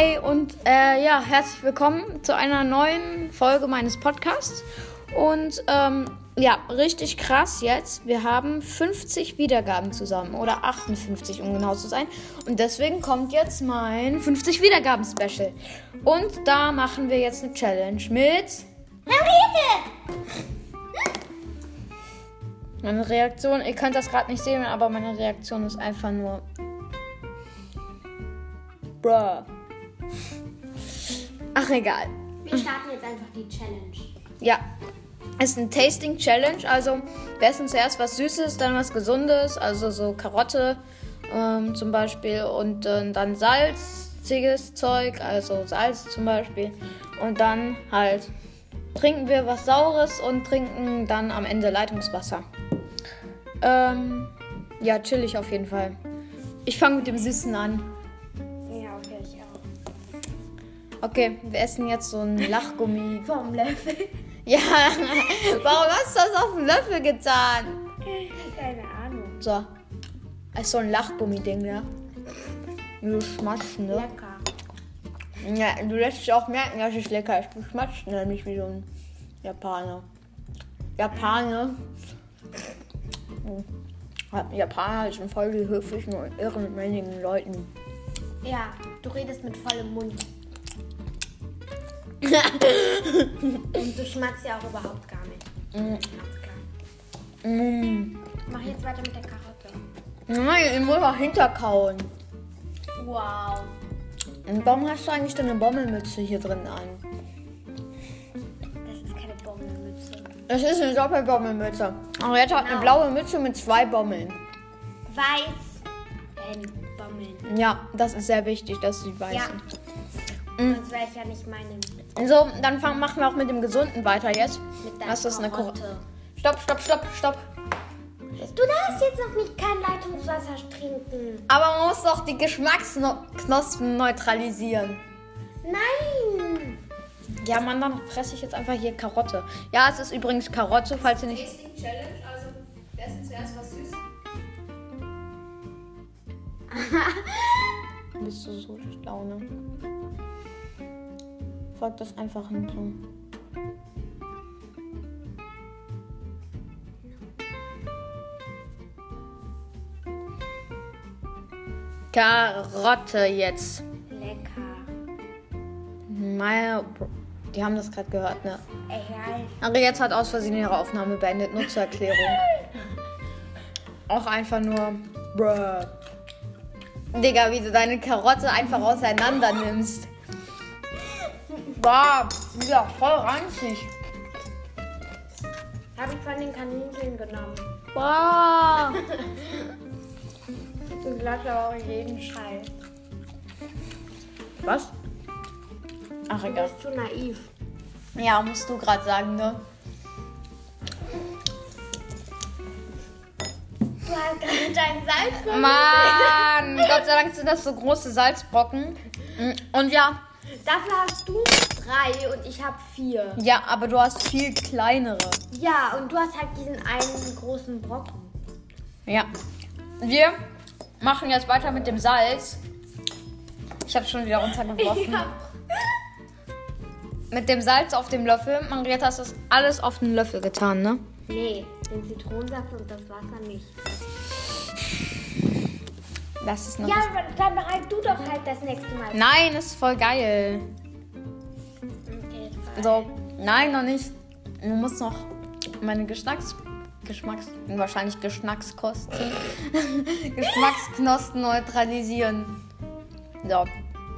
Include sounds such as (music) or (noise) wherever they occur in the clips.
Hi und äh, ja, herzlich willkommen zu einer neuen Folge meines Podcasts. Und ähm, ja, richtig krass jetzt. Wir haben 50 Wiedergaben zusammen oder 58, um genau zu sein. Und deswegen kommt jetzt mein 50 Wiedergaben-Special. Und da machen wir jetzt eine Challenge mit. Henriette! Meine Reaktion, ihr könnt das gerade nicht sehen, aber meine Reaktion ist einfach nur. Bruh. Ach, egal. Wir starten jetzt einfach die Challenge. Ja. Es ist ein Tasting Challenge, also wir essen zuerst was Süßes, dann was Gesundes, also so Karotte ähm, zum Beispiel und äh, dann salziges Zeug, also Salz zum Beispiel. Und dann halt trinken wir was Saures und trinken dann am Ende Leitungswasser. Ähm, ja, chillig auf jeden Fall. Ich fange mit dem Süßen an. Okay, wir essen jetzt so ein Lachgummi. (laughs) Vom Löffel. Ja, warum hast du das auf den Löffel getan? Keine Ahnung. So. Das ist so ein Lachgummi-Ding, ne? Du schmatzt, ne? Lecker. Ja, du lässt dich auch merken, dass es lecker ist. Du schmatzt nämlich wie so ein Japaner. Japaner. Japaner sind voll die höflichen und irrenmännlichen Leuten. Ja, du redest mit vollem Mund. Und du schmatzt ja auch überhaupt gar nicht. Klar. Mm. Mach jetzt weiter mit der Karotte. Nein, ich muss auch hinterkauen. Wow. Und warum hast du eigentlich deine Bommelmütze hier drin an? Das ist keine Bommelmütze. Es ist eine Doppelbommelmütze. Henriette hat eine Genau. blaue Mütze mit zwei Bommeln. Weiß. Ähm, Bommeln. Ja, das ist sehr wichtig, dass sie weiß Ja. sind. Sonst wäre ich ja nicht meine So, dann fang, machen wir auch mit dem Gesunden weiter jetzt. mit deiner Das ist eine Karotte. Stopp, stopp, stopp, stopp. Du darfst jetzt noch nicht kein Leitungswasser trinken. Aber man muss doch die Geschmacksknospen neutralisieren. Nein. Ja, Mann, dann fresse ich jetzt einfach hier Karotte. Ja, es ist übrigens Karotte, falls ihr nicht. Challenge, also wir essen zuerst was süß. (laughs) Bist du so schlau, ne? Folgt das einfach hinzu. Karotte jetzt. Lecker. Meine, die haben das gerade gehört, ne? Ey. Aber jetzt hat aus Versehen ihre Aufnahme beendet. Nur zur Erklärung. (laughs) Auch einfach nur. Bruh. Digga, wie du deine Karotte einfach auseinander nimmst. Boah, ja, voll ranzig. Habe ich von den Kaninchen genommen. Boah. (laughs) Du glaubst aber auch jeden Scheiß. Was? Ach, Du egal. bist zu naiv. Ja, musst du gerade sagen, ne? Du hast gerade dein Salz Mann, Gott sei Dank sind das so große Salzbrocken. Und ja, Dafür hast du drei und ich habe vier. ja, aber du hast viel kleinere. Ja, und du hast halt diesen einen großen Brocken. Ja. Wir machen jetzt weiter mit dem Salz. Ich habe schon wieder runtergeworfen. (laughs) Mit dem Salz auf dem Löffel. Marietta hast das alles auf den Löffel getan, ne? Nee, den Zitronensaft und das Wasser nicht. Das ist noch. Ja, dann bereit du doch halt das nächste Mal. Nein, ist voll geil. Okay, So, nein, noch nicht. Du musst noch meine Geschmacks. Geschmacks. Wahrscheinlich Geschmackskosten. (laughs) Geschmacksknospen neutralisieren. So,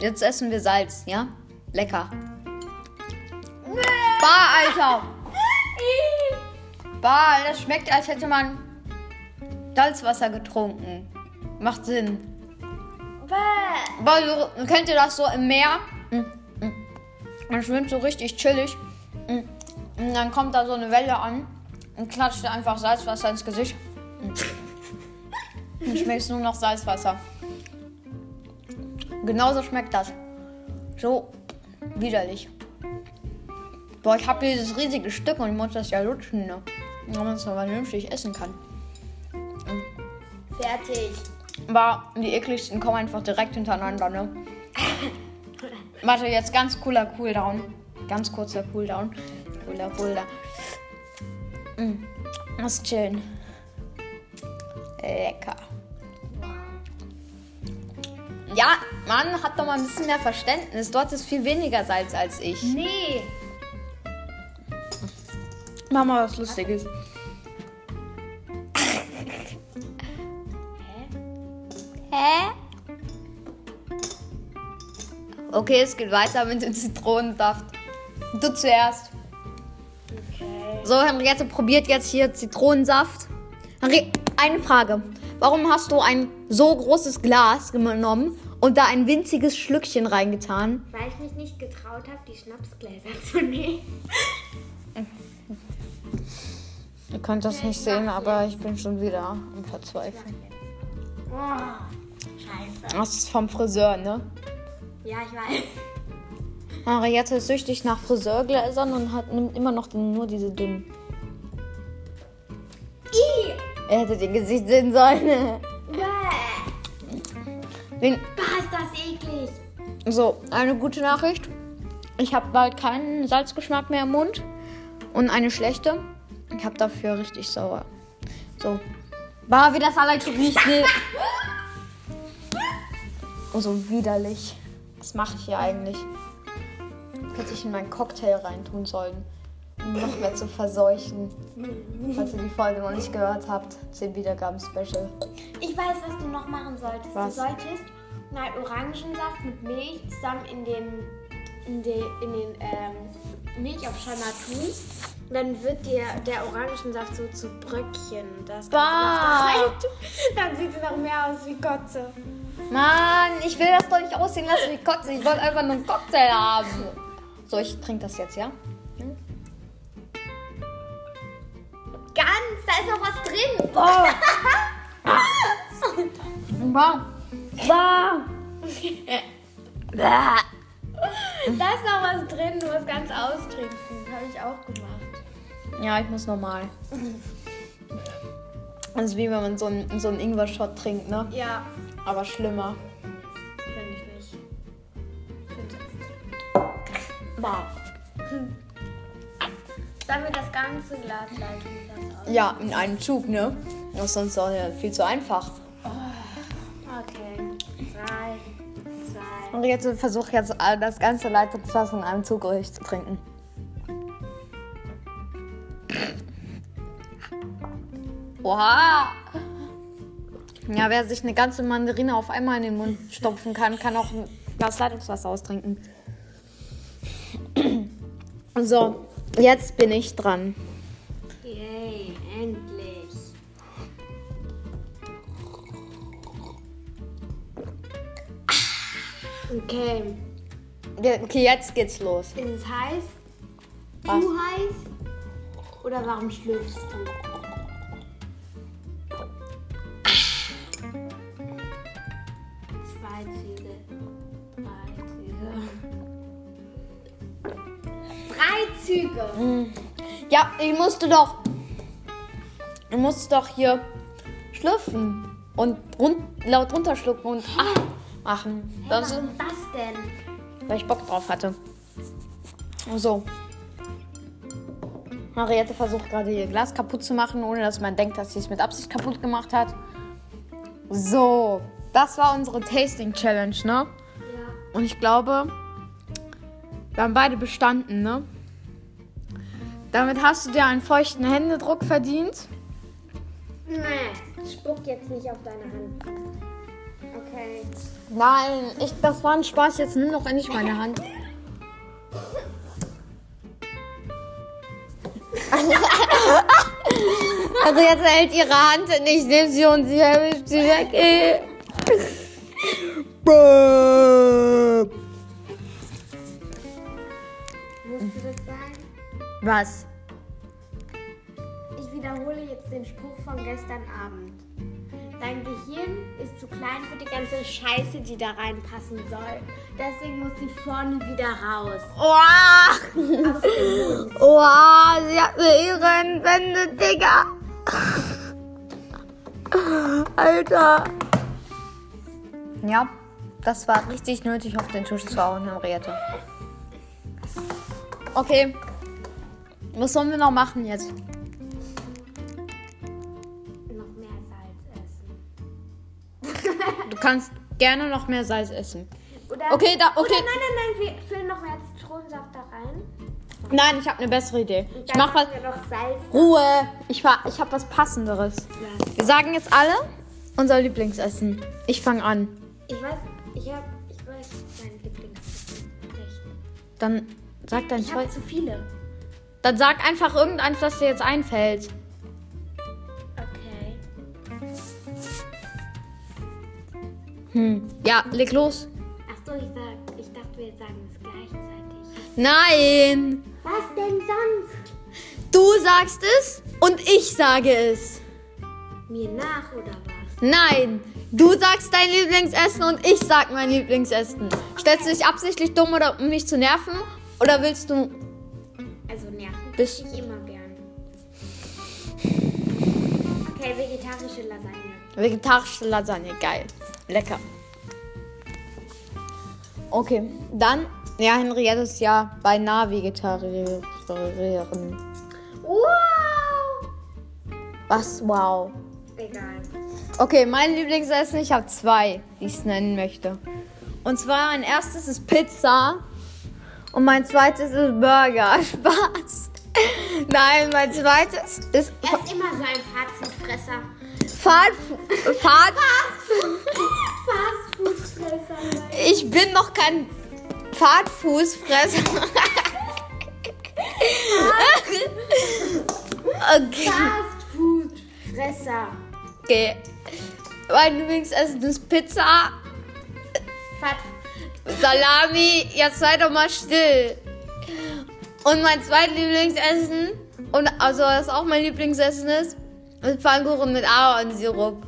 jetzt essen wir Salz, ja? Lecker. Bah, Alter! (laughs) Bah, das schmeckt, als hätte man Salzwasser getrunken. Macht Sinn. Bäh. Weil du, kennt ihr das so im Meer? Mm, mm. Man schwimmt so richtig chillig. Mm. Und dann kommt da so eine Welle an und klatscht dir einfach Salzwasser ins Gesicht. Und schmeckst nur noch Salzwasser. Genauso schmeckt das. So widerlich. Boah, ich habe dieses riesige Stück und ich muss das ja lutschen, ne? Damit man es noch vernünftig essen kann. Fertig. Aber die ekligsten kommen einfach direkt hintereinander, ne? (laughs) Warte, jetzt ganz cooler Cooldown. Ganz kurzer Cooldown. Cooler Cooldown. Mm. Lass chillen. Lecker. Ja, Mann, hat doch mal ein bisschen mehr Verständnis. Dort ist viel weniger Salz als ich. Nee. Mach mal was Lustiges. Hä? Okay, es geht weiter mit dem Zitronensaft. Du zuerst. Okay. So, Henriette probiert jetzt hier Zitronensaft. Henri eine Frage. Warum hast du ein so großes Glas genommen und da ein winziges Schlückchen reingetan? Weil ich mich nicht getraut habe, die Schnapsgläser zu nehmen. Ihr könnt das nicht sehen, aber ich bin schon wieder am Verzweifeln. Oh, scheiße. Das ist vom Friseur, ne? Ja, ich weiß. Henriette ist süchtig nach Friseurgläsern und hat, nimmt immer noch den, nur diese dünnen. Ih! Er hätte ihr Gesicht sehen sollen. Wen- Bah, ist das eklig. So, eine gute Nachricht. Ich habe bald keinen Salzgeschmack mehr im Mund. Und eine schlechte. Ich habe dafür richtig sauer. So. Bah, wie das allein schon riecht. Oh, so widerlich. Was mache ich hier eigentlich? Hätte ich in meinen Cocktail reintun sollen. Um noch mehr zu verseuchen. Falls ihr die Folge noch nicht gehört habt. 10 Wiedergaben-Special. Ich weiß, was du noch machen solltest. Was? Du solltest mal Orangensaft mit Milch zusammen in den, in den, in den ähm, Milchaufschäumer tun. Dann wird dir der Orangensaft so zu Bröckchen. Das Bah. rein. (laughs) Dann sieht es noch mehr aus wie Kotze. Mann, ich will das doch nicht aussehen lassen wie Kotze. Ich wollte einfach nur einen Cocktail haben. So, ich trinke das jetzt, ja? Ganz, da ist noch was drin. Bah. Bah. Bah. Da ist noch was drin, du musst ganz austrinken. Habe ich auch gemacht. Ja, ich muss normal. (laughs) Das ist wie wenn man so einen, so einen Ingwer-Shot trinkt, ne? Ja, Aber schlimmer. finde ich nicht. Bah. Sollen wir das ganze Glas leiten? aus? Ja, in einen Zug, ne? Das ist sonst auch ja viel zu einfach. Okay. Drei, zwei. Und jetzt versuche jetzt äh, das ganze Leitungswasser in einem Zug durchzutrinken. Oha! Ja, wer sich eine ganze Mandarine auf einmal in den Mund stopfen kann, kann auch ein Glas Leitungswasser austrinken. So, jetzt bin ich dran. Yay, endlich. Okay. Okay, jetzt geht's los. Ist es heiß? Was? Zu heiß? Oder warum schlürfst du? Ich musste doch. Ich musste doch hier schlürfen und run laut runterschlucken und ah machen. Das ist, Warum das denn? weil ich Bock drauf hatte. So. Mariette versucht gerade ihr Glas kaputt zu machen, ohne dass man denkt, dass sie es mit Absicht kaputt gemacht hat. So, das war unsere Tasting Challenge, ne? Ja. Und ich glaube, wir haben beide bestanden, ne? Damit hast du dir einen feuchten Händedruck verdient. Nee, spuck jetzt nicht auf deine Hand. Okay. Nein, ich, das war ein Spaß. Jetzt nimm doch endlich meine Hand. (laughs) Also jetzt hält ihre Hand und ich nehme sie und sie erwischt sie weg. Musste Was? Ich wiederhole jetzt den Spruch von gestern Abend. Dein Gehirn ist zu klein für die ganze Scheiße, die da reinpassen soll. Deswegen muss sie vorne wieder raus. Mund. Oha, sie hat eine Ehrenwende, Digga. Alter. Ja, Das war richtig nötig, auf den Tisch zu hauen, Henriette. Okay. Was sollen wir noch machen jetzt? Noch mehr Salz essen. Du kannst gerne noch mehr Salz essen. Oder, Okay, da- okay. Oder nein, nein, nein, wir füllen noch mehr Zitronensaft da rein. Nein, ich habe eine bessere Idee. Ich Dann mach was. Ruhe. Ich, war, ich habe was Passenderes. Ja. Wir sagen jetzt alle unser Lieblingsessen. Ich fange an. Ich weiß, ich hab, ich weiß mein Lieblingsessen. Nicht. Dann sag dein Ich habe zu viele. Dann sag einfach irgendeins, das dir jetzt einfällt. Okay. Hm. Ja, leg los. Ach so, ich sag, ich dachte, wir sagen es gleichzeitig. Nein. Was denn sonst? Du sagst es und ich sage es. Mir nach oder was? Nein. Du sagst dein Lieblingsessen und ich sag mein Lieblingsessen. Stellst du dich absichtlich dumm oder um mich zu nerven? Oder willst du. Also nerven Bis- ich immer gern. Okay, vegetarische Lasagne. Vegetarische Lasagne, geil. Lecker. Okay, dann. Ja, Henriette ist ja beinahe Vegetarierin. Wow! Was? Wow. Egal. Okay, mein Lieblingsessen, ich habe zwei, die ich es nennen möchte. Und zwar mein erstes ist Pizza und mein zweites ist Burger. (laughs) Spaß. Nein, mein zweites ist Er ist immer so ein Fastfood-Fresser. Fahrt. Fahrt. Fastfood-Fresser. Ich bin noch kein Fahrtfußfresser. okay. Fastfood-Fresser. okay. Mein Lieblingsessen ist Pizza, Fast Salami. Jetzt sei doch mal still. Und mein zweites Lieblingsessen, und also das auch mein Lieblingsessen ist, ist Pfannkuchen mit Ahornsirup.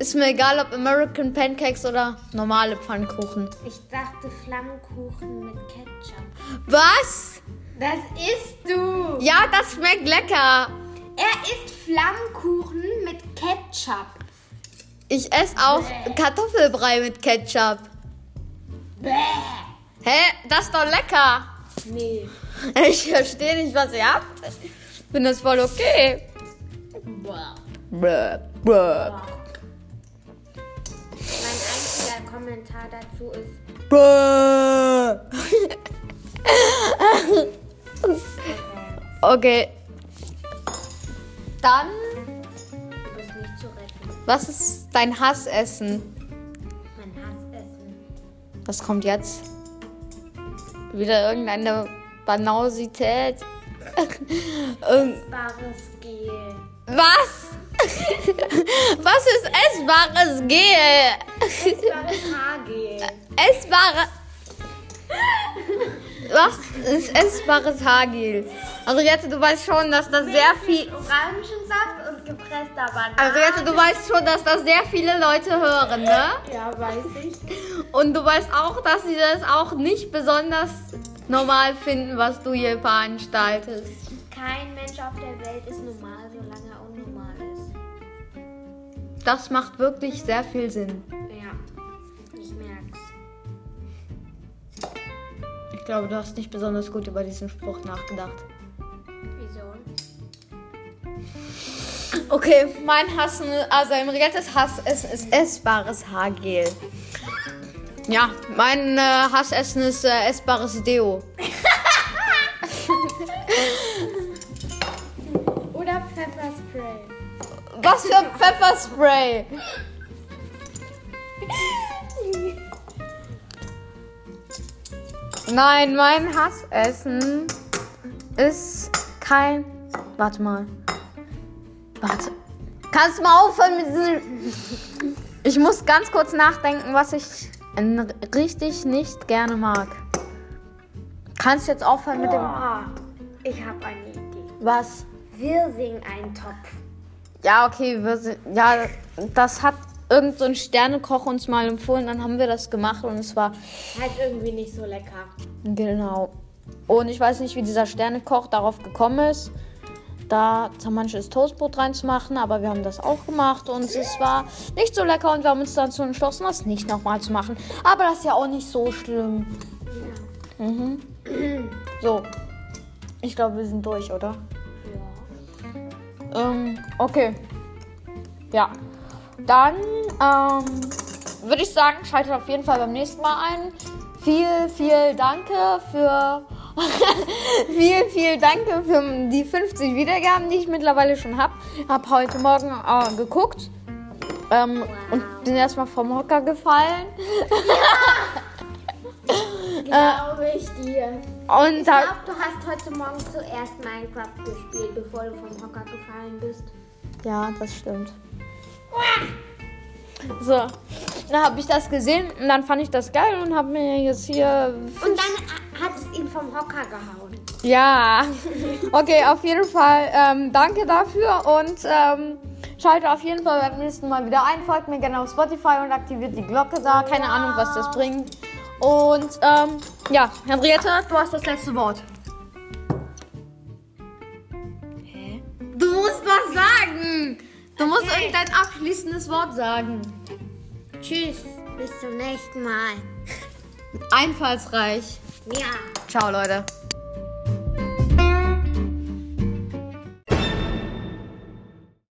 Ist mir egal, ob American Pancakes oder normale Pfannkuchen. Ich dachte Flammkuchen mit Ketchup. Was? Das isst du. Ja, das schmeckt lecker. Er isst Flammkuchen mit Ketchup. Ich esse auch Kartoffelbrei mit Ketchup. Bäh. Hä? Das ist doch lecker. Nee. (laughs) Ich verstehe nicht, was ihr habt. Ich finde das voll okay. Boah. Bäh, bäh, Mein einziger Kommentar dazu ist, bäh. (laughs) Okay. Dann, du bist nicht zu retten. was ist dein Hassessen? Mein Hassessen. Was kommt jetzt? Wieder irgendeine Banausität? (laughs) Irgend Bares Gel. was? (laughs) was ist essbares Gel? Bares Haargel. (laughs) Essbare. Was ist essbares Haargel? Henriette, du weißt schon, dass das sehr viel. Orangensaft und gepresster Banane. Henriette, du weißt schon, dass das sehr viele Leute hören, ne? Ja, weiß ich. Und du weißt auch, dass sie das auch nicht besonders normal finden, was du hier veranstaltest. Kein Mensch auf der Welt ist normal, solange er unnormal ist. Das macht wirklich sehr viel Sinn. Ja, ich merk's. Ich glaube, du hast nicht besonders gut über diesen Spruch nachgedacht. Wieso? Okay, mein Hassen, also Henriettes Hassessen ist essbares Haargel. Ja, mein äh, Hassessen ist äh, essbares Deo. (laughs) Oder Pfefferspray. Was für Pfefferspray? Nein, mein Hassessen ist kein. Warte mal. Warte. Kannst du mal aufhören mit diesem. Ich muss ganz kurz nachdenken, was ich richtig nicht gerne mag. Kannst du jetzt aufhören mit dem. Boah, ich habe eine Idee. Was? Wirsing-Eintopf. Ja, okay, wir sind, ja, das hat irgend so ein Sternekoch uns mal empfohlen, dann haben wir das gemacht und es war Halt irgendwie nicht so lecker. genau. Und ich weiß nicht, wie dieser Sternekoch darauf gekommen ist. Da zermanschtes Toastbrot reinzumachen, aber wir haben das auch gemacht und es war nicht so lecker und wir haben uns dazu entschlossen, das nicht nochmal zu machen. Aber das ist ja auch nicht so schlimm. Mhm. So, ich glaube, wir sind durch, oder? Ja. Ähm, okay. Ja. Dann ähm, würde ich sagen, schaltet auf jeden Fall beim nächsten Mal ein. Viel, viel Danke für. (laughs) viel, viel Danke für die 50 Wiedergaben, die ich mittlerweile schon habe. Habe heute Morgen äh, geguckt ähm, und bin erstmal vom Hocker gefallen. (laughs) Glaube ich dir. Und Ich glaube, du hast heute Morgen zuerst Minecraft gespielt, bevor du vom Hocker gefallen bist. Ja, das stimmt. So, dann habe ich das gesehen und dann fand ich das geil und habe mir jetzt hier. Und dann hat es ihn vom Hocker gehauen. Ja, okay, auf jeden Fall ähm, danke dafür und ähm, schaltet auf jeden Fall beim nächsten Mal wieder ein. Folgt mir gerne auf Spotify und aktiviert die Glocke da. Keine Ahnung, was das bringt. Und ähm, ja, Henriette, du hast das letzte Wort. Hä? Du musst was sagen. Du musst Okay. irgendein abschließendes Wort sagen. Tschüss, bis zum nächsten Mal. Einfallsreich. Ja. Ciao, Leute.